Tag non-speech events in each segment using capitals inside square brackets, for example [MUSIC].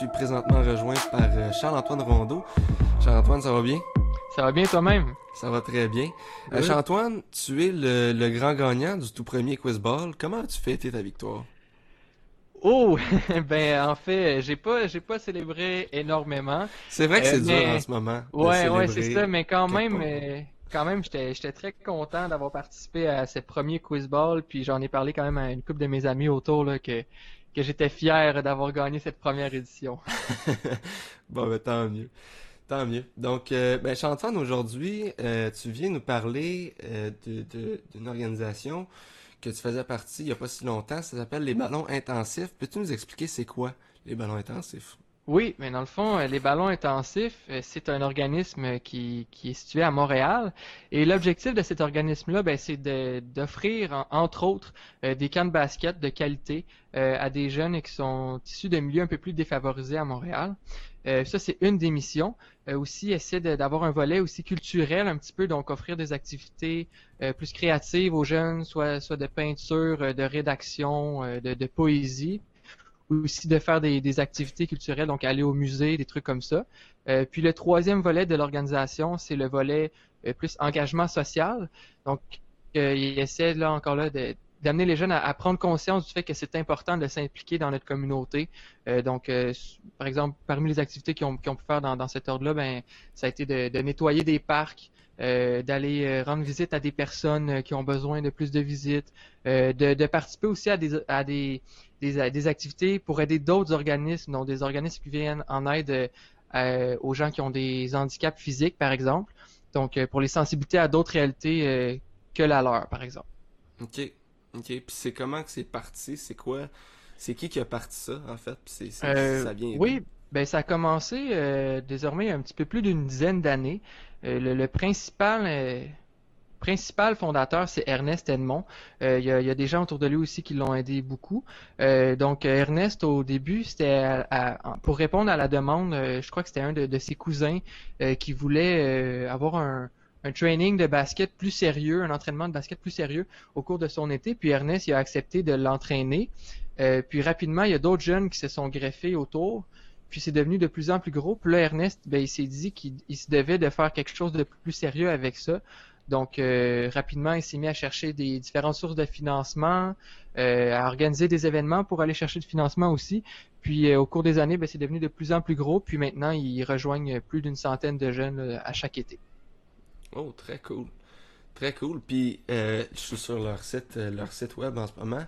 suis présentement rejoint par euh, Charles-Antoine Rondeau. Charles-Antoine, ça va bien? Ça va bien toi-même? Ça va très bien. Euh. Charles-Antoine, tu es le, le grand gagnant du tout premier quiz ball. Comment as-tu fêté ta victoire? Oh, [LAUGHS] ben en fait, j'ai pas j'ai pas célébré énormément. C'est vrai que Euh, c'est dur mais- en ce moment Ouais, ouais, c'est ça, mais quand même euh, quand même j'étais j'étais très content d'avoir participé à ce premier quiz ball, puis j'en ai parlé quand même à une couple de mes amis autour là que que j'étais fier d'avoir gagné cette première édition. [LAUGHS] Bon, ben, tant mieux. Tant mieux. Donc, euh, ben, aujourd'hui, euh, tu viens nous parler euh, d'une organisation que tu faisais partie il n'y a pas si longtemps. Ça s'appelle les ballons intensifs. Peux-tu nous expliquer c'est quoi les ballons intensifs? Oui, mais dans le fond, euh, les ballons intensifs, euh, c'est un organisme qui, est situé à Montréal. Et l'objectif de cet organisme-là, ben, c'est d'offrir, en- entre autres, euh, des camps de basket de qualité à des jeunes qui sont issus de milieux un peu plus défavorisés à Montréal. Ça, c'est une des missions. Aussi, essayer d'avoir un volet aussi culturel un petit peu, donc offrir des activités plus créatives aux jeunes, soit, de peinture, de rédaction, de, poésie aussi de faire des, activités culturelles, donc aller au musée, des trucs comme ça. Euh, puis le troisième volet de l'organisation, c'est le volet euh, plus engagement social. Donc, euh, il essaie là encore là de- d'amener les jeunes à, prendre conscience du fait que c'est important de s'impliquer dans notre communauté. Euh, donc, euh, par exemple, parmi les activités ont pu faire dans, dans cet ordre-là, ben, ça a été de, nettoyer des parcs, euh, d'aller rendre visite à des personnes qui ont besoin de plus de visites, de, participer aussi à des, à des, activités pour aider d'autres organismes, donc des organismes qui viennent en aide aux gens qui ont des handicaps physiques, par exemple. Donc, pour les sensibiliser à d'autres réalités que la leur, par exemple. OK. OK. Puis c'est comment que c'est parti? C'est quoi? C'est qui qui a parti ça, en fait? Puis c'est, Euh, ça vient oui, ben ça a commencé euh, désormais un petit peu plus d'une dizaine d'années. Euh, le, le principal principal fondateur, c'est Ernest Edmond. Il y a, il y a des gens autour de lui aussi qui l'ont aidé beaucoup. Donc Ernest, au début, c'était pour répondre à la demande, je crois que c'était un de, de ses cousins qui voulait avoir un, un training de basket plus sérieux, un entraînement de basket plus sérieux au cours de son été. Puis Ernest, il a accepté de l'entraîner. Euh, puis rapidement, il y a d'autres jeunes qui se sont greffés autour. Puis c'est devenu de plus en plus gros. Puis là, Ernest, ben, il s'est dit qu'il il se devait de faire quelque chose de plus sérieux avec ça. Donc euh, rapidement, il s'est mis à chercher des différentes sources de financement, euh, à organiser des événements pour aller chercher du financement aussi. Puis au cours des années, ben, c'est devenu de plus en plus gros. Puis maintenant, ils rejoignent plus d'une centaine de jeunes à chaque été. Oh, très cool. Très cool. Puis, euh, je suis sur leur site, euh, leur site web en ce moment.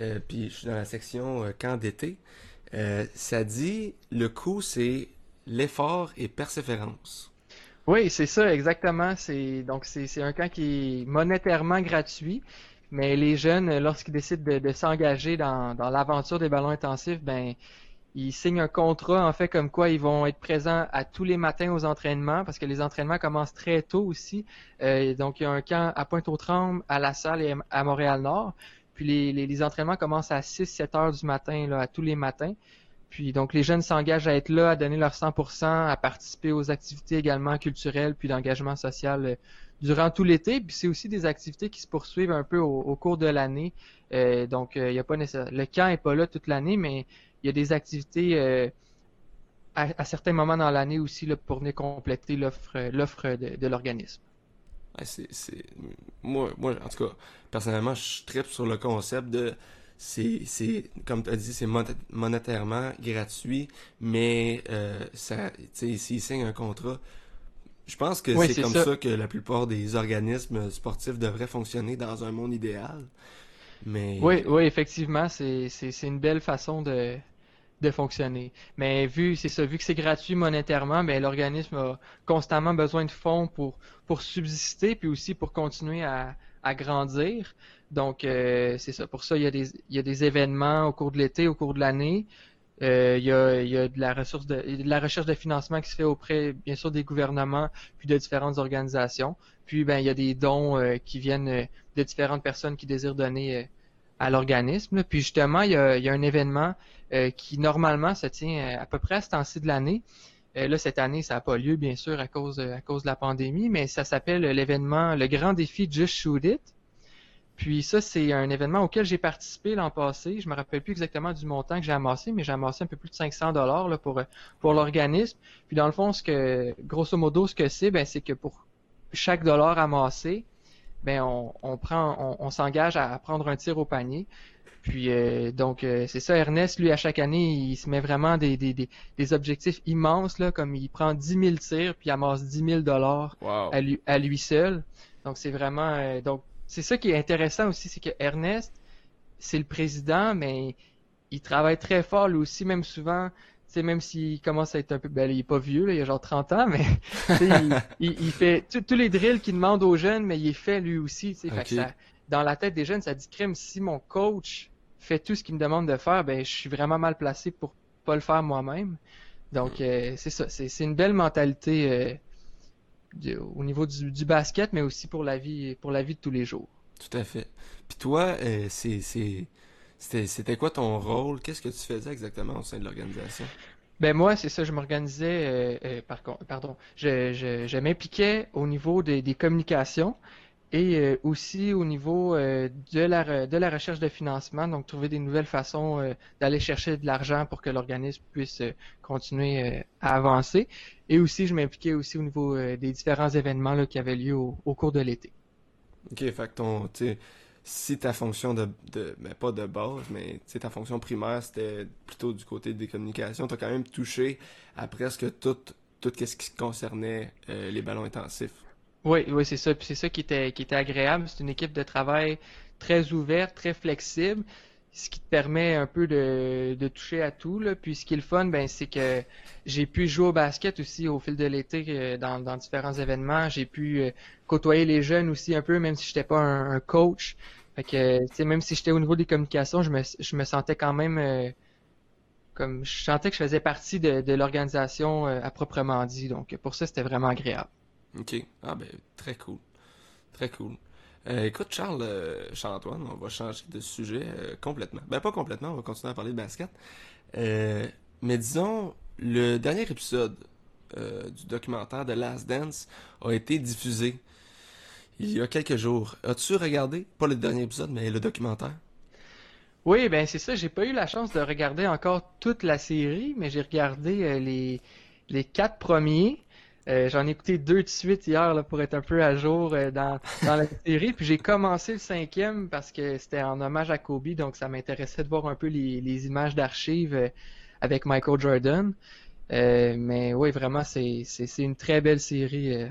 Euh, puis, je suis dans la section euh, camp d'été. Ça dit, le coût, c'est l'effort et persévérance. Oui, c'est ça, exactement. C'est donc c'est un camp qui est monétairement gratuit, mais les jeunes, lorsqu'ils décident de, de s'engager dans, dans l'aventure des ballons intensifs, ben ils signent un contrat en fait comme quoi ils vont être présents à tous les matins aux entraînements parce que les entraînements commencent très tôt aussi. Euh, donc il y a un camp à Pointe-aux-Trembles, à La Salle et à Montréal-Nord. Puis les, les, les entraînements commencent à 6-7 heures du matin là, à tous les matins. Puis donc les jeunes s'engagent à être là, à donner leur 100%, à participer aux activités également culturelles puis d'engagement social euh, durant tout l'été. Puis c'est aussi des activités qui se poursuivent un peu au, au cours de l'année. Euh, donc euh, il y a pas nécessaire... le camp est pas là toute l'année, mais il y a des activités euh, à, à certains moments dans l'année aussi là, pour venir compléter l'offre l'offre de, de l'organisme. Ouais, c'est, c'est... Moi, moi, en tout cas, personnellement, je tripe sur le concept de... C'est, c'est, comme tu as dit, c'est mon- monétairement gratuit, mais euh, ça, s'ils signent un contrat, je pense que Oui, c'est c'est comme ça. ça que la plupart des organismes sportifs devraient fonctionner dans un monde idéal. Mais Oui, oui, effectivement, c'est c'est c'est une belle façon de fonctionner. Mais vu, c'est ça, vu que c'est gratuit monétairement, ben l'organisme a constamment besoin de fonds pour pour subsister puis aussi pour continuer à à grandir. Donc euh, c'est ça. Pour ça, il y a des il y a des événements au cours de l'été, au cours de l'année. Euh, il y a il y a de la ressource de, la recherche de financement qui se fait auprès bien sûr des gouvernements puis de différentes organisations. Puis ben il y a des dons euh, qui viennent de différentes personnes qui désirent donner à l'organisme. Puis justement, il y a, un événement euh, qui normalement se tient euh, à peu près à ce temps-ci de l'année. Euh, là, cette année, ça n'a pas lieu, bien sûr, à cause, de- la pandémie, mais ça s'appelle l'événement Le Grand Défi Just Shoot It. Puis ça, c'est un événement auquel j'ai participé l'an passé. Je me rappelle plus exactement du montant que j'ai amassé, mais j'ai amassé un peu plus de 500 dollars pour l'organisme. Puis dans le fond, ce que grosso modo, ce que c'est, ben c'est que pour chaque dollar amassé, ben on, on prend, on, s'engage à prendre un tir au panier. Puis euh, donc euh, c'est ça, Ernest, lui, à chaque année, il se met vraiment des, des, des, objectifs immenses, là, comme il prend 10 000 tirs, puis il amasse 10 000 dollars à, lui, à lui seul. Donc c'est vraiment... Euh, donc c'est ça qui est intéressant aussi, c'est que Ernest, c'est le président, mais il travaille très fort lui aussi, même souvent, même s'il commence à être un peu, ben il est pas vieux, là, il a genre 30 ans, mais [LAUGHS] il, il, fait tous les drills qu'il demande aux jeunes, mais il est fait lui aussi, tu sais, dans la tête des jeunes, ça dit crime, si mon coach fait tout ce qu'il me demande de faire, ben je suis vraiment mal placé pour pas le faire moi-même. Donc euh, c'est ça, c'est une belle mentalité euh, au niveau du, basket, mais aussi pour la vie, pour la vie de tous les jours. Tout à fait. Puis toi, euh, c'est, c'était quoi ton rôle? Qu'est-ce que tu faisais exactement au sein de l'organisation? Ben moi, c'est ça, je m'organisais, euh, euh, par, pardon, je, je, m'impliquais au niveau des, des communications et euh, aussi au niveau de, la, de la recherche de financement, donc trouver des nouvelles façons d'aller chercher de l'argent pour que l'organisme puisse continuer à avancer. Et aussi, je m'impliquais aussi au niveau des différents événements là, qui avaient lieu au, cours de l'été. OK, fait que ton, si ta fonction de, de ben, pas de base, mais ta fonction primaire, c'était plutôt du côté des communications, tu as quand même touché à presque tout, tout ce qui concernait les ballons intensifs. Oui, oui, c'est ça. Puis c'est ça qui était, qui était agréable. C'est une équipe de travail très ouverte, très flexible, ce qui te permet un peu de, de toucher à tout. Là. Puis ce qui est le fun, ben, c'est que j'ai pu jouer au basket aussi au fil de l'été euh, dans, dans différents événements. J'ai pu euh, côtoyer les jeunes aussi un peu, même si j'étais pas un, coach. Fait que, même si j'étais au niveau des communications, je me, je me sentais quand même euh, comme je sentais que je faisais partie de, de l'organisation à proprement dit. Donc pour ça, c'était vraiment agréable. OK. Ah ben, très cool. Très cool. Euh, écoute, Charles, euh, Charles-Antoine, on va changer de sujet euh, complètement. Ben, pas complètement, on va continuer à parler de basket. mais disons, le dernier épisode du documentaire de Last Dance a été diffusé il y a quelques jours. As-tu regardé, pas le dernier épisode, mais le documentaire? Oui, ben c'est ça. J'ai pas eu la chance de regarder encore toute la série, mais j'ai regardé les, les quatre premiers. Euh, j'en ai écouté deux de suite hier là, pour être un peu à jour euh, dans, dans la [LAUGHS] série. Puis j'ai commencé le cinquième parce que c'était en hommage à Kobe, donc ça m'intéressait de voir un peu les, les images d'archives euh, avec Michael Jordan. mais oui, vraiment, c'est, une très belle série,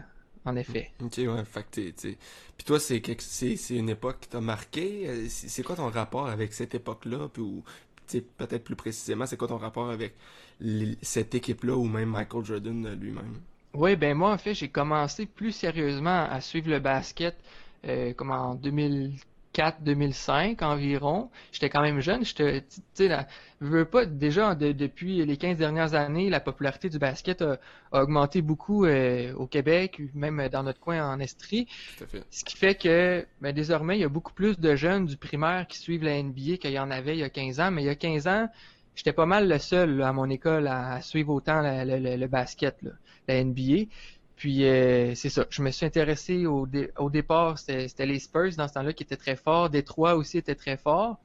en effet. Ok, ouais, fait que Puis toi, c'est, une époque qui t'a marqué. C'est, quoi ton rapport avec cette époque-là? Puis, peut-être plus précisément, c'est quoi ton rapport avec cette équipe-là ou même Michael Jordan lui-même? Oui, ben moi en fait j'ai commencé plus sérieusement à suivre le basket euh, comme en 2004-2005 environ. J'étais quand même jeune, j'étais, tu sais, je veux pas déjà depuis les 15 dernières années, la popularité du basket a, augmenté beaucoup euh, au Québec, même dans notre coin en Estrie. Tout à fait. Ce qui fait que ben, désormais il y a beaucoup plus de jeunes du primaire qui suivent la NBA qu'il y en avait il y a 15 ans, mais il y a 15 ans j'étais pas mal le seul à mon école à, suivre autant le, basket, la NBA. Puis euh, c'est ça, je me suis intéressé au, au départ, c'était les Spurs dans ce temps-là qui étaient très forts, Détroit aussi était très fort.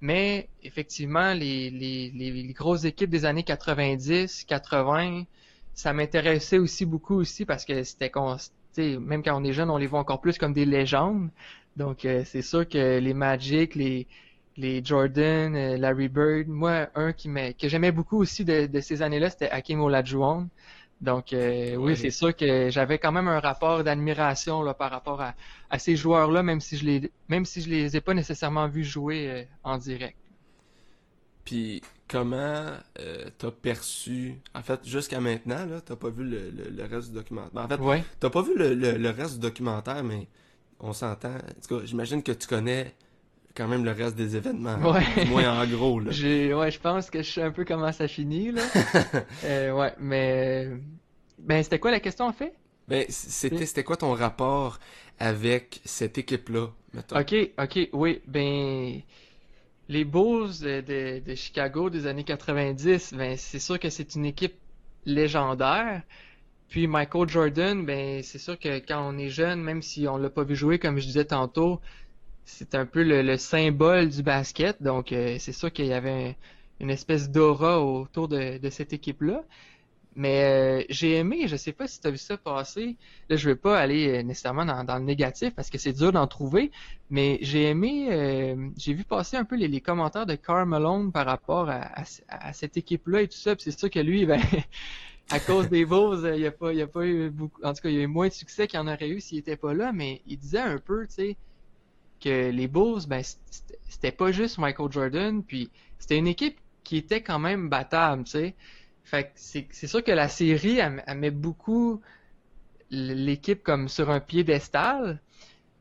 Mais effectivement, les, les, les, grosses équipes des années 90, 80, ça m'intéressait aussi beaucoup aussi parce que c'était même quand on est jeune, on les voit encore plus comme des légendes. Donc euh, c'est sûr que les Magic, les, les Jordan, euh, Larry Bird. Moi, un qui que j'aimais beaucoup aussi de, ces années-là, c'était Hakim Olajuwon. Donc euh, oui, c'est sûr que j'avais quand même un rapport d'admiration là par rapport à, ces joueurs-là, même si je les même si je les ai pas nécessairement vus jouer euh, en direct. Puis comment t'as perçu, en fait, jusqu'à maintenant, là, t'as pas vu le, reste du documentaire? Ben, en fait, t'as pas vu le, le, reste du documentaire, mais on s'entend. En tout cas, j'imagine que tu connais quand même le reste des événements. Ouais. Du moins en gros. Là. ouais, je pense que je sais un peu comment ça finit. Là. [LAUGHS] euh, ouais, mais. Ben, c'était quoi la question en fait? Ben, c'était, c'était quoi ton rapport avec cette équipe-là, mettons? Ok, ok, oui. Ben, les Bulls de, de, Chicago des années 90, ben, c'est sûr que c'est une équipe légendaire. Puis Michael Jordan, ben, c'est sûr que quand on est jeune, même si on l'a pas vu jouer, comme je disais tantôt, c'est un peu le, symbole du basket. Donc, euh, c'est sûr qu'il y avait une espèce d'aura autour de, cette équipe-là. Mais euh, j'ai aimé, je sais pas si tu as vu ça passer. Là, je vais pas aller euh, nécessairement dans, le négatif parce que c'est dur d'en trouver. Mais j'ai aimé, j'ai vu passer un peu les, commentaires de Carl Malone par rapport à, cette équipe-là et tout ça. c'est sûr que lui, [LAUGHS] ben, à cause des Bulls, il n'y a pas, a pas eu beaucoup, en tout cas, il y a eu moins de succès qu'il en aurait eu s'il était pas là. Mais il disait un peu, tu sais que les Bulls, ben, c'était pas juste Michael Jordan, puis c'était une équipe qui était quand même battable, tu sais. Fait c'est sûr que la série, elle, met beaucoup l'équipe comme sur un piédestal,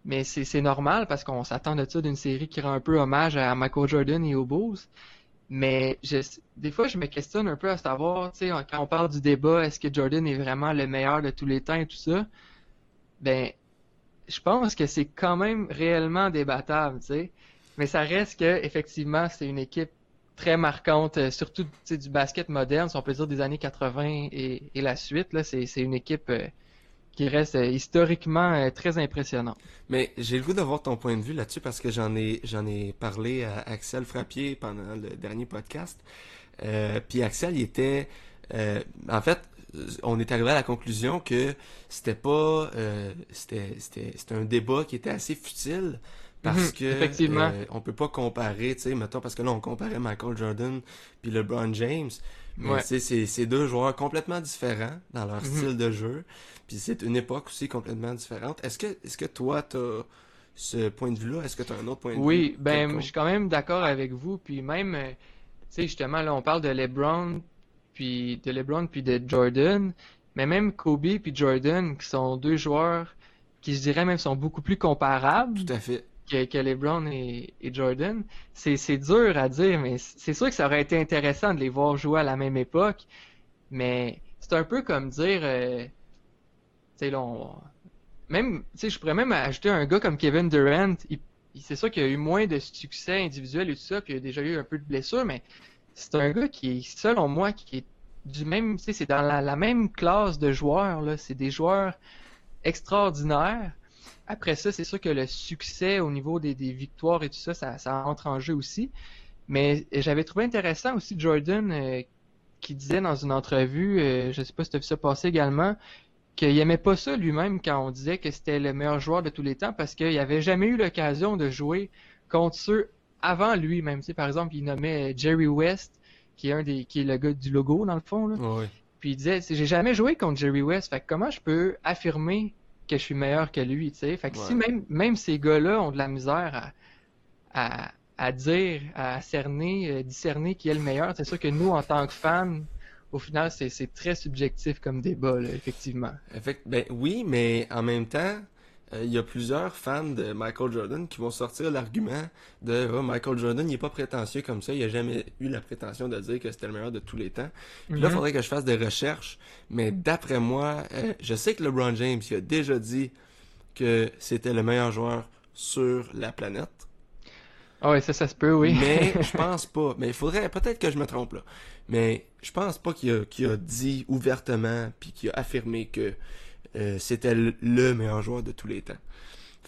mais c'est normal parce qu'on s'attend de ça d'une série qui rend un peu hommage à Michael Jordan et aux Bulls. Mais des fois, je me questionne un peu à savoir, tu sais, quand on parle du débat, est-ce que Jordan est vraiment le meilleur de tous les temps et tout ça? Ben, je pense que c'est quand même réellement débattable, tu sais. Mais ça reste que effectivement, c'est une équipe très marquante, euh, surtout du basket moderne, si on peut dire des années 80 et, la suite. C'est, une équipe euh, qui reste euh, historiquement très impressionnante. Mais j'ai le goût d'avoir ton point de vue là-dessus parce que j'en ai j'en ai parlé à Axel Frappier pendant le dernier podcast. puis Axel, il était en fait, on est arrivé à la conclusion que c'était pas euh, c'était c'était un débat qui était assez futile parce mhm, que effectivement. Euh, on peut pas comparer, tu sais, mettons parce que là on comparait Michael Jordan puis LeBron James. Mais c'est c'est deux joueurs complètement différents dans leur mhm. style de jeu, puis c'est une époque aussi complètement différente. Est-ce que est-ce que toi t'as ce point de vue-là? Est-ce que tu as un autre point de vue Oui, ben je suis quand même d'accord avec vous, puis même euh, tu sais justement là on parle de LeBron puis de LeBron puis de Jordan, mais même Kobe puis Jordan, qui sont deux joueurs qui je dirais même sont beaucoup plus comparables. Tout à fait. Que, LeBron et, Jordan. C'est dur à dire, mais c'est sûr que ça aurait été intéressant de les voir jouer à la même époque. Mais c'est un peu comme dire, euh, tu sais, même, tu sais, je pourrais même ajouter un gars comme Kevin Durant. c'est sûr qu'il a eu moins de succès individuel et tout ça, puis il a déjà eu un peu de blessures, mais c'est un gars qui est, selon moi, qui est du même, tu sais, c'est dans la, même classe de joueurs, là. C'est des joueurs extraordinaires. Après ça, c'est sûr que le succès au niveau des, victoires et tout ça, ça, entre en jeu aussi. Mais j'avais trouvé intéressant aussi Jordan euh, qui disait dans une entrevue, euh, je sais pas si tu as vu ça passer également, qu'il aimait pas ça lui-même quand on disait que c'était le meilleur joueur de tous les temps parce qu'il avait jamais eu l'occasion de jouer contre ceux avant lui même. Tu par exemple, il nommait Jerry West, qui est un des qui est le gars du logo dans le fond. Là. Puis il disait j'ai jamais joué contre Jerry West, fait comment je peux affirmer que je suis meilleur que lui, tu sais? Fait que si même, même ces gars-là ont de la misère à, à, dire, à cerner, euh, discerner qui est le meilleur, c'est sûr que nous, en tant que fans, au final, c'est très subjectif comme débat, là, effectivement. Effect ben oui, mais en même temps, euh, il y a plusieurs fans de Michael Jordan qui vont sortir l'argument de oh, Michael Jordan, il est pas prétentieux comme ça, il a jamais eu la prétention de dire que c'était le meilleur de tous les temps. Puis là, il mhm. faudrait que je fasse des recherches, mais d'après moi, euh, je sais que LeBron James il a déjà dit que c'était le meilleur joueur sur la planète. Ah oui, ça, ça se peut, oui. mais [LAUGHS] je pense pas. Mais il faudrait, peut-être que je me trompe là. Mais je pense pas qu'il a, a dit ouvertement puis qu'il a affirmé que euh, c'était le, meilleur joueur de tous les temps.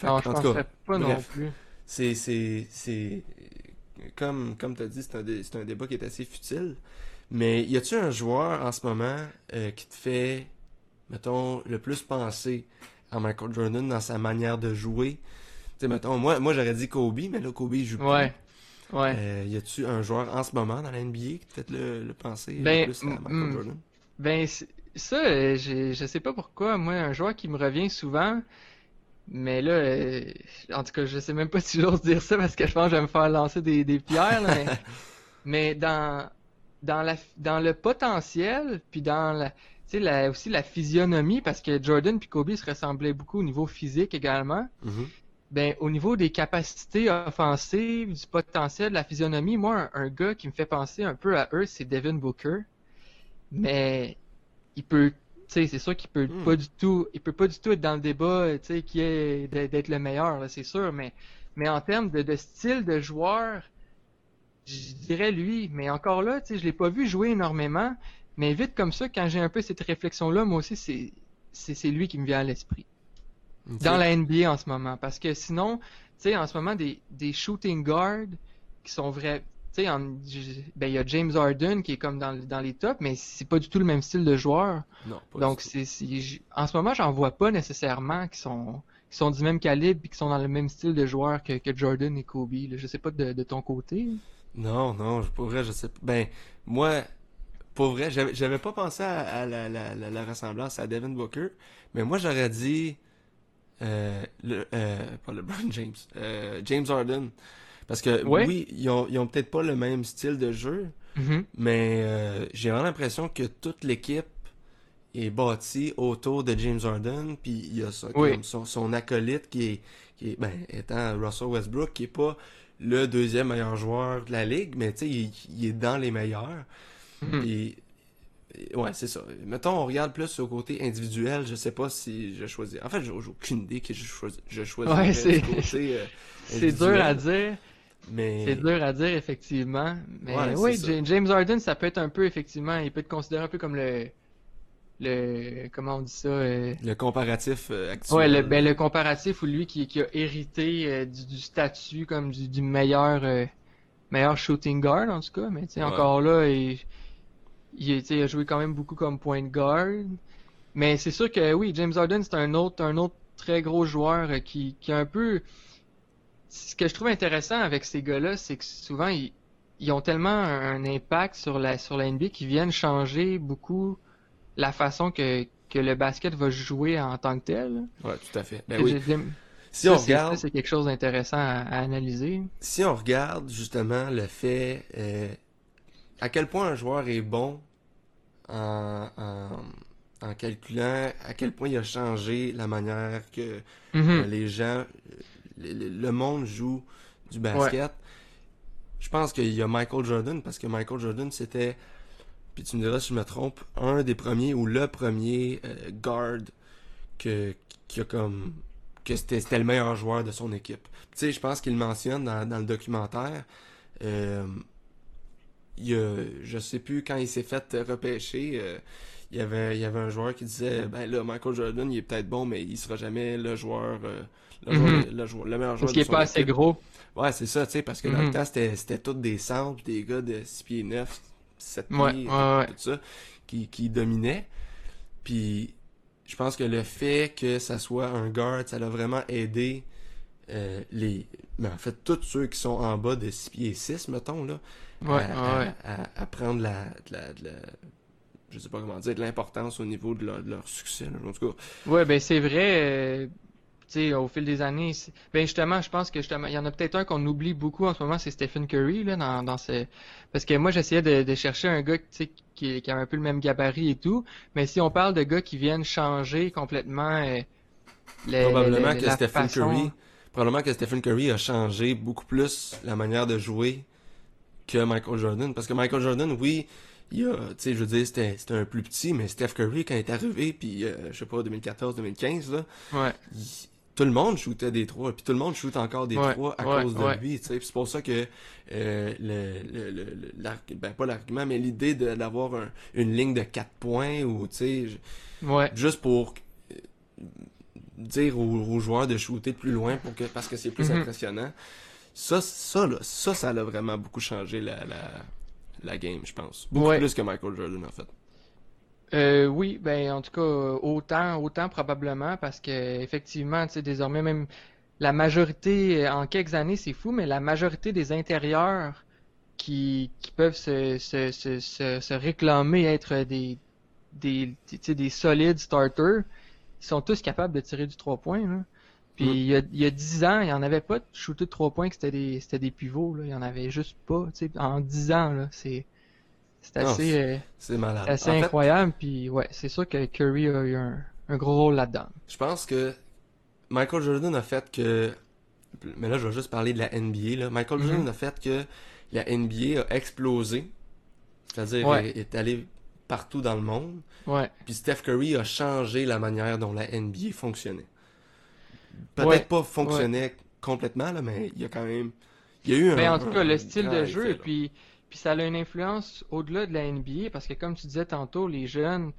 non, je tout pas non plus. C'est, c'est, c'est, comme, comme tu as dit, c'est un, débat qui est assez futile. Mais y a-tu un joueur en ce moment euh, qui te fait, mettons, le plus penser à Michael Jordan dans sa manière de jouer? Tu sais, mettons, moi, moi j'aurais dit Kobe, mais là, Kobe joue ouais. Ouais. Euh, y a-tu un joueur en ce moment dans la NBA qui peut-être le, le penser ben, plus à Michael Jordan? Ben, ça, euh, je sais pas pourquoi. Moi, un joueur qui me revient souvent, mais là, euh, en tout cas, je sais même pas [LAUGHS] si j'ose dire ça parce que je pense que je vais me faire lancer des, pierres. [LAUGHS] mais, dans, dans, la, dans le potentiel, puis dans la, la, aussi la physionomie, parce que Jordan et Kobe se ressemblaient beaucoup au niveau physique également. Mm-hmm. Ben, au niveau des capacités offensives, du potentiel, de la physionomie, moi, un, un gars qui me fait penser un peu à eux, c'est Devin Booker. Mais il peut c'est sûr qu'il peut hmm. pas du tout il peut pas du tout être dans le débat tu sais qui est d'être le meilleur c'est sûr mais mais en termes de, style de joueur je dirais lui mais encore là tu sais je l'ai pas vu jouer énormément mais vite comme ça quand j'ai un peu cette réflexion là moi aussi c'est c'est lui qui me vient à l'esprit dans la NBA en ce moment. Parce que sinon, tu sais, en ce moment, des, des shooting guards qui sont vrais. Tu sais, ben, il y a James Harden qui est comme dans, dans les tops, mais c'est pas du tout le même style de joueur. Non, pas Donc, c'est, en ce moment, j'en vois pas nécessairement qui sont, qui sont du même calibre et qui sont dans le même style de joueur que, que Jordan et Kobe. Là. Je sais pas de, de ton côté. Non, non, pour vrai, je sais pas. Ben, moi, pour vrai, j'avais j'avais pas pensé à, à la, la, la, la ressemblance à Devin Booker, mais moi, j'aurais dit. Euh, le, euh, pas LeBron James. euh, James Harden. Parce que, Ouais. oui, ils ont, ils ont peut-être pas le même style de jeu, Mhm. mais euh, j'ai vraiment l'impression que toute l'équipe est bâtie autour de James Harden, puis il y a ça, Oui. comme son, son acolyte qui est, qui est ben, étant Russell Westbrook, qui est pas le deuxième meilleur joueur de la ligue, mais tu sais, il, il est dans les meilleurs. Et- ouais, c'est ça. Mettons, on regarde plus au côté individuel, je sais pas si je choisis. En fait, j'ai aucune idée que je choisis. Je choisirais Ouais, c'est- euh, [LAUGHS] C'est dur à dire. Mais C'est dur à dire, effectivement. Mais Ouais, oui, James Harden, ça peut être un peu, effectivement, il peut être considéré un peu comme le. le comment on dit ça euh, le comparatif euh, actuel. Ouais, le, ben, le comparatif ou lui qui, qui a hérité euh, du, du statut comme du, du meilleur, meilleur shooting guard, en tout cas. Mais tu sais, Ouais. encore là, il, il, a joué quand même beaucoup comme point guard. Mais c'est sûr que oui, James Harden, c'est un autre, un autre très gros joueur qui, qui a un peu. Ce que je trouve intéressant avec ces gars-là, c'est que souvent, ils, ils ont tellement un impact sur la, sur la NBA qu'ils viennent changer beaucoup la façon que, que le basket va jouer en tant que tel. Ouais, tout à fait. Ben oui. Si ça, on regarde, c'est quelque chose d'intéressant à, à analyser. si on regarde justement le fait euh, à quel point un joueur est bon en, en, en calculant à quel point il a changé la manière que Mhm. euh, les gens, le, monde joue du basket. Je pense qu'il y a Michael Jordan parce que Michael Jordan c'était, puis tu me diras si je me trompe, un des premiers ou le premier euh, guard que qui a comme que c'était c'était le meilleur joueur de son équipe. Tu sais, je pense qu'il mentionne dans, dans le documentaire. Euh, il y a, je sais plus quand il s'est fait repêcher. euh, il y avait il y avait un joueur qui disait ben là Michael Jordan il est peut-être bon mais il sera jamais le joueur euh, le, joueur- le joueur- le meilleur joueur Parce qu'il est pas assez équipe. gros. Ouais, c'est ça, tu sais, parce que dans le Mhm. temps, c'était, c'était tous des centres, des gars de 6 pieds 9, 7 pieds, Ouais, tout, ouais, ouais. tout ça, qui, qui dominaient. Puis, je pense que le fait que ça soit un guard, ça l'a vraiment aidé euh, les... Mais en fait, tous ceux qui sont en bas de 6 pieds 6, mettons, là, à, à- ouais. à- à prendre la- Je sais pas comment dire, de l'importance au niveau de leur, de leur succès, là, en tout cas. Ouais, ben c'est vrai. euh, sais, au fil des années, ben justement, je pense que justement, il y en a peut-être un qu'on oublie beaucoup en ce moment, c'est Stephen Curry là, dans, dans ce... parce que moi j'essayais de, de chercher un gars, qui, qui a un peu le même gabarit et tout, mais si on parle de gars qui viennent changer complètement euh, le- Probablement le- que la Stephen façon- Curry, probablement que Stephen Curry a changé beaucoup plus la manière de jouer que Michael Jordan. Parce que Michael Jordan, oui, il a, tu sais, je veux dire, c'était, c'était un plus petit, mais Steph Curry, quand il est arrivé, puis euh, je sais pas, 2014-2015, là, Ouais, il- tout le monde shootait des trois, puis tout le monde shoot encore des Ouais, trois à ouais, cause de ouais. lui, tu sais. C'est pour ça que euh, le, le, le, ben pas l'argument, mais l'idée de- d'avoir un- une ligne de quatre points ou tu sais, juste pour euh, dire aux, aux joueurs de shooter de plus loin pour que parce que c'est plus Mhm. impressionnant. Ça, ça, là, ça, ça a vraiment beaucoup changé la, la, la game, je pense. Beaucoup Ouais. plus que Michael Jordan, en fait. Euh, oui, ben en tout cas autant, autant probablement parce que effectivement, tu sais, désormais même la majorité, euh, en quelques années, c'est fou, mais la majorité des intérieurs qui, qui peuvent se, se, se, se, se réclamer être des, des, des solides starters, ils sont tous capables de tirer du 3 points. Puis Mm. il y a, il y a 10 ans, il n'y en avait pas de shooter de 3 points que c'était des, c'était des pivots. Là. Il n'y en avait juste pas. tu sais. En 10 ans, là, c'est, c'est assez... euh, C'est malade. c'est assez En fait, incroyable, puis ouais, c'est sûr que Curry a eu un, un gros rôle là-dedans. je pense que Michael Jordan a fait que. Mais là, je vais juste parler de la NBA. Là. Michael Mhm. Jordan a fait que la NBA a explosé. C'est-à-dire, Ouais. est, est allé partout dans le monde. Ouais, Puis Steph Curry a changé la manière dont la NBA fonctionnait. Peut-être Ouais, pas fonctionnait complètement, là, mais il y a quand même. Il y a eu un. mais Ben, en tout cas, un le style de effet, jeu, là. puis, puis ça a une influence au-delà de la NBA, parce que comme tu disais tantôt, les jeunes,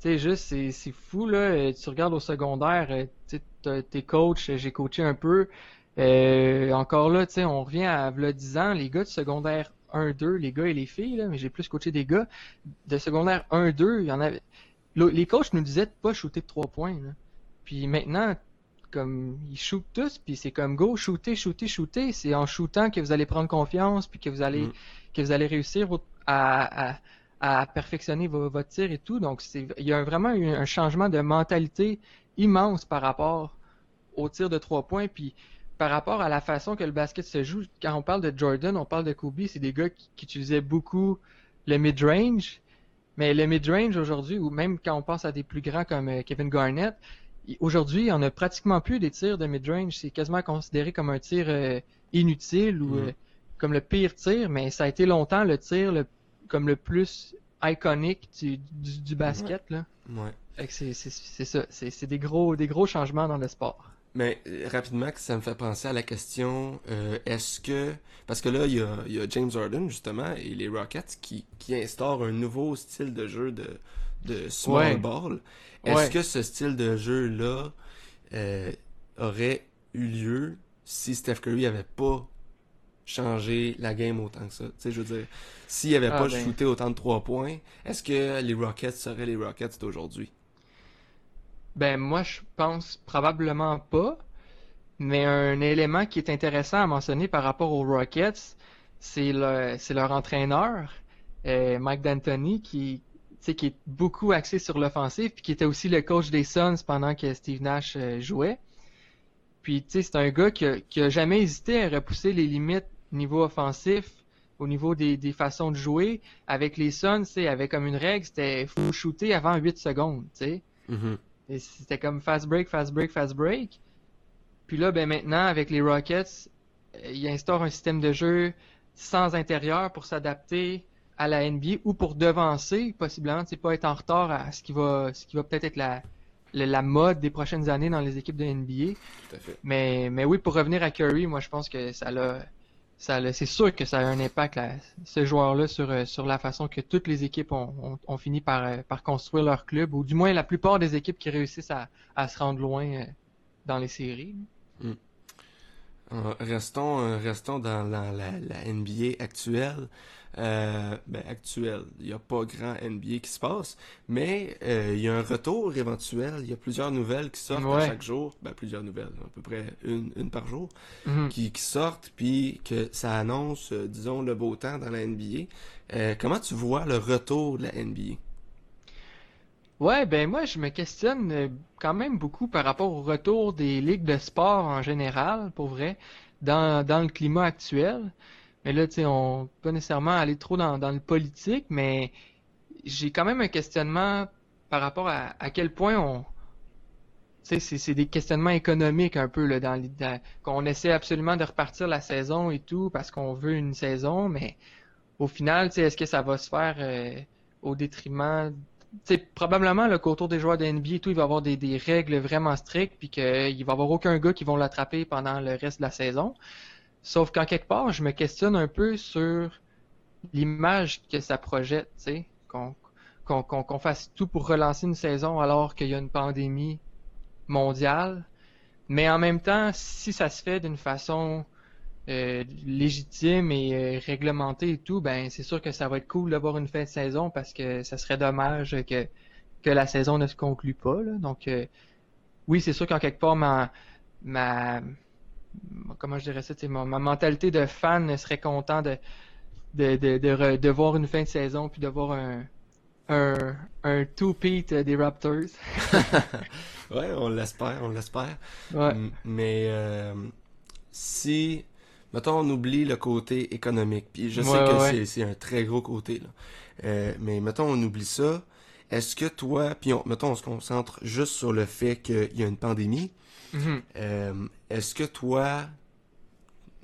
Tu sais, juste, c'est fou, là. Tu regardes au secondaire, tu sais, t'es coach, j'ai coaché un peu. encore là, tu sais, on revient à v'là 10 ans, les gars de secondaire 1-2, les gars et les filles, là, mais j'ai plus coaché des gars. De secondaire 1-2, il y en avait. Les coachs nous disaient de pas shooter de 3 points. Là. Puis maintenant, comme ils shootent tous, puis c'est comme go, shooter, shooter, shooter. C'est en shootant que vous allez prendre confiance, puis que vous allez, mm. que vous allez réussir à, à, à perfectionner votre tir et tout. Donc c'est, il y a vraiment eu un changement de mentalité immense par rapport au tir de 3 points. Puis par rapport à la façon que le basket se joue, quand on parle de Jordan, on parle de Kobe, c'est des gars qui, utilisaient beaucoup le mid-range. Mais le mid-range aujourd'hui, ou même quand on pense à des plus grands comme euh, Kevin Garnett, aujourd'hui, on a pratiquement plus des tirs de mid-range. C'est quasiment considéré comme un tir euh, inutile ou mm. euh, comme le pire tir, mais ça a été longtemps le tir comme le plus iconique du, basket. Là. C'est ça. C'est des gros, des gros changements dans le sport. Mais euh, rapidement, ça me fait penser à la question euh, est-ce que. Parce que là, il y a, James Harden, justement, et les Rockets qui, qui instaurent un nouveau style de jeu de, de small ball. Est-ce que ce style de jeu-là euh, aurait eu lieu si Steph Curry avait pas changé la game autant que ça? Tu sais, je veux dire, s'il avait ah, pas ben. shooté autant de trois points, est-ce que les Rockets seraient les Rockets d'aujourd'hui? Ben moi je pense probablement pas. Mais un élément qui est intéressant à mentionner par rapport aux Rockets, c'est le, leur entraîneur, euh, Mike D'Antoni, qui, qui est beaucoup axé sur l'offensive, puis qui était aussi le coach des Suns pendant que Steve Nash euh, jouait. Puis c'est un gars qui a, jamais hésité à repousser les limites niveau offensif, au niveau des, façons de jouer. Avec les Suns, avait comme une règle, c'était faut shooter avant 8 secondes. sais. Mm-hmm. C'était comme fast break, fast break, fast break. Puis là, ben maintenant, avec les Rockets, euh, il instaure un système de jeu sans intérieur pour s'adapter à la NBA ou pour devancer, possiblement, c'est pas être en retard à ce qui va, ce qui va peut-être être la, la, mode des prochaines années dans les équipes de NBA. Tout à fait. Mais, mais oui, pour revenir à Curry, moi je pense que ça l'a c'est sûr que ça a un impact, ce joueur-là, sur, euh, sur la façon que toutes les équipes ont, ont, fini par, euh, par construire leur club, ou du moins la plupart des équipes qui réussissent à, à se rendre loin euh, dans les séries. Hmm. Restons, restons dans la, la, la NBA actuelle. Euh, ben, actuel. Il n'y a pas grand NBA qui se passe, mais euh, il y a un retour éventuel. Il y a plusieurs nouvelles qui sortent chaque jour. Ben, plusieurs nouvelles, à peu près une, une par jour, mhm. qui, qui, sortent, puis que ça annonce, euh, disons, le beau temps dans la NBA. comment tu vois le retour de la NBA? Ouais, ben moi je me questionne quand même beaucoup par rapport au retour des ligues de sport en général, pour vrai, dans, dans le climat actuel. Mais là, tu sais, on pas nécessairement aller trop dans, le politique, mais j'ai quand même un questionnement par rapport à, quel point on. Tu sais, c'est des questionnements économiques un peu, là, dans, qu'on essaie absolument de repartir la saison et tout, parce qu'on veut une saison, mais au final, tu sais, est-ce que ça va se faire euh, au détriment c'est probablement le qu'autour des joueurs de NBA et tout, il va y avoir des, règles vraiment strictes, puis qu'il va y avoir aucun gars qui vont l'attraper pendant le reste de la saison. Sauf qu'en quelque part, je me questionne un peu sur l'image que ça projette, qu'on fasse tout pour relancer une saison alors qu'il y a une pandémie mondiale. Mais en même temps, si ça se fait d'une façon euh, légitime et euh, réglementée et tout, ben c'est sûr que ça va être cool d'avoir une fin de saison parce que ça serait dommage que, que la saison ne se conclue pas. Là. Donc euh, oui, c'est sûr qu'en quelque part, ma, ma, comment je dirais ça, ma, ma mentalité de fan serait content de, de, de, de, voir une fin de saison puis de voir un, un, un two-peat des Raptors. [LAUGHS] ouais, on l'espère, on l'espère. Mais euh, si, mettons, on oublie le côté économique, puis je sais que c'est un très gros côté, là. Euh, mais mettons, on oublie ça. Est-ce que toi, puis mettons, on se concentre juste sur le fait qu'il y a une pandémie. Mm-hmm. Euh, est-ce que toi,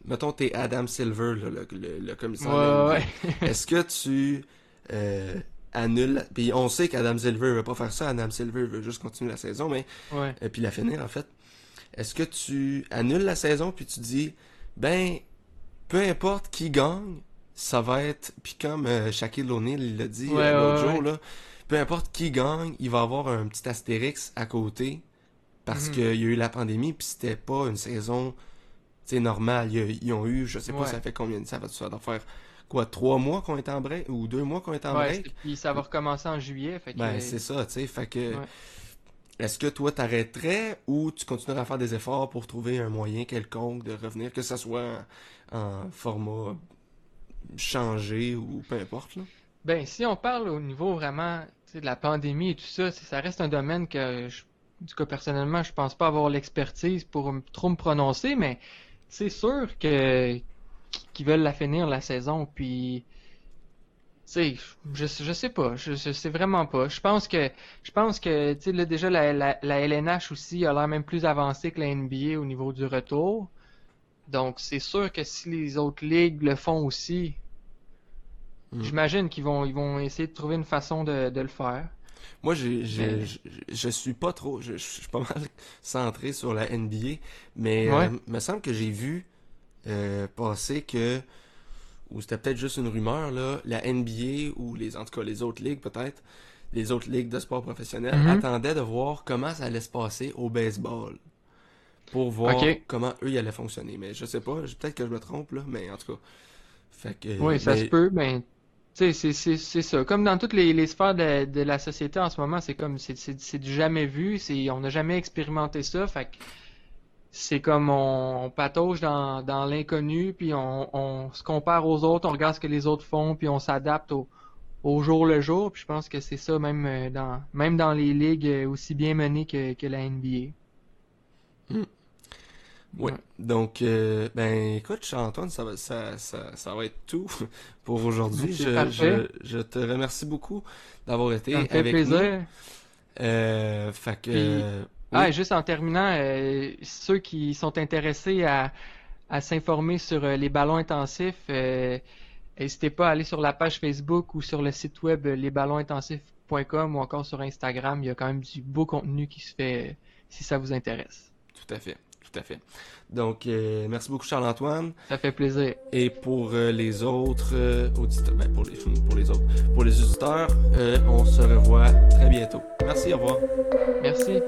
mettons, t'es Adam Silver, le, commissaire. Est-ce que tu euh, annules. Puis on sait qu'Adam Silver veut pas faire ça. Adam Silver veut juste continuer la saison, mais. Puis la finir, en fait. Est-ce que tu annules la saison, puis tu dis, ben, peu importe qui gagne, ça va être. Puis comme euh, Shaquille O'Neal l'a dit l'autre jour, là peu importe qui gagne, il va avoir un petit astérix à côté parce Mhm. qu'il y a eu la pandémie puis c'était pas une saison normale. Ils ont eu, je sais pas, ça fait combien de ça va ça doit faire quoi, trois mois qu'on est en break ou deux mois qu'on est en break? puis ça va recommencer en juillet. Fait que, Ben, c'est ça, tu sais. Fait que. Est-ce que toi t'arrêterais ou tu continuerais à faire des efforts pour trouver un moyen quelconque de revenir, que ce soit en, format changé ou peu importe, là? Ben, si on parle au niveau vraiment de la pandémie et tout ça, ça reste un domaine que, je, du cas personnellement, je pense pas avoir l'expertise pour trop me prononcer, mais c'est sûr que qu'ils veulent la finir la saison, puis sais, je, je sais pas, je, je sais vraiment pas. Je pense que je pense que tu sais là, déjà la, la, la LNH aussi a l'air même plus avancée que la NBA au niveau du retour. Donc c'est sûr que si les autres ligues le font aussi, Mm. J'imagine qu'ils vont, ils vont essayer de trouver une façon de, de le faire. Moi, j'ai, Mais- je, je suis pas trop, je, je suis pas mal [LAUGHS] centré sur la NBA, mais Ouais. euh, me semble que j'ai vu euh, passer que, ou c'était peut-être juste une rumeur, là, la NBA ou les, en tout cas les autres ligues peut-être, les autres ligues de sport professionnel Mhm. attendaient de voir comment ça allait se passer au baseball pour voir comment eux ils allaient fonctionner. Mais je sais pas, peut-être que je me trompe là, mais en tout cas, fait que. Oui, ça mais- se peut, ben, tu sais, c'est, ça. Comme dans toutes les, les sphères de, de la société en ce moment, c'est comme, c'est, du jamais vu, on n'a jamais expérimenté ça, fait que c'est comme on, on patauge dans, dans l'inconnu, puis on, on se compare aux autres, on regarde ce que les autres font, puis on s'adapte au, au jour le jour, puis je pense que c'est ça même euh, dans, même dans les ligues euh, aussi bien menées que, que la NBA. Ouais. Ouais. Donc, euh, ben, écoute, Antoine, ça va, ça, ça, ça va être tout [LAUGHS] pour aujourd'hui. Je, je, je te remercie beaucoup d'avoir été avec plaisir. nous. Euh, fait que, Puis- euh, oui. Ah, juste en terminant, euh, ceux qui sont intéressés à, à s'informer sur les ballons intensifs, n'hésitez pas à aller sur la page Facebook ou sur le site web lesballonsintensifs.com ou encore sur Instagram. Il y a quand même du beau contenu qui se fait si ça vous intéresse. tout à fait, tout à fait. Donc, euh, merci beaucoup, Charles-Antoine. Ça fait plaisir. Et pour euh, les autres euh, auditeurs, ben, pour les, [LAUGHS] pour les autres, pour les auditeurs, euh, on se revoit très bientôt. Merci, au revoir. Merci.